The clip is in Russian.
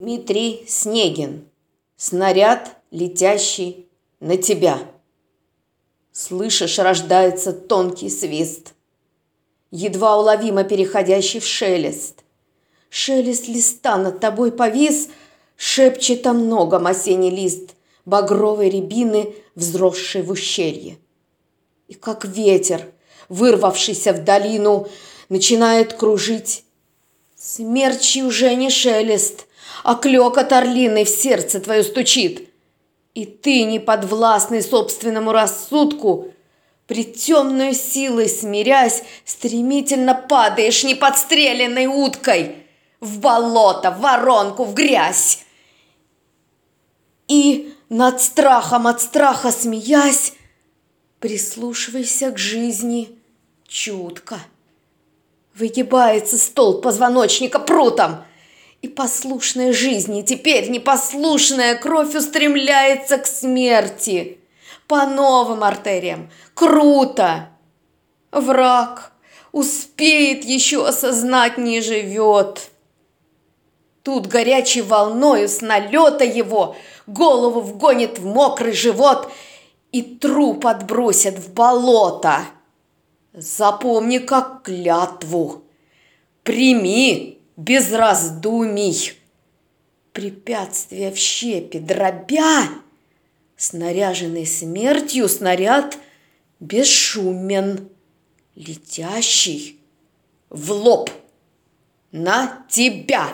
Дмитрий Снегин. Снаряд, летящий на тебя. Слышишь, рождается тонкий свист, Едва уловимо переходящий в шелест. Шелест листа над тобой повис, Шепчет о многом осенний лист Багровой рябины, взросшей в ущелье. И как ветер, вырвавшийся в долину, Начинает кружить. Смерчи уже не шелест, а клёкот орлиный в сердце твое стучит. И ты, не подвластный собственному рассудку, пред темной силой смирясь, стремительно падаешь неподстреленной уткой в болото, в воронку, в грязь. И над страхом от страха смеясь, прислушивайся к жизни чутко. Выгибается стол позвоночника прутом – и послушная жизни теперь непослушная кровь устремляется к смерти. По новым артериям. Круто! Враг успеет еще осознать, не живет. Тут горячей волною с налета его голову вгонит в мокрый живот и труп отбросят в болото. Запомни как клятву. Прими без раздумий. Препятствия в щепе дробя, снаряженный смертью снаряд бесшумен, летящий в лоб на тебя.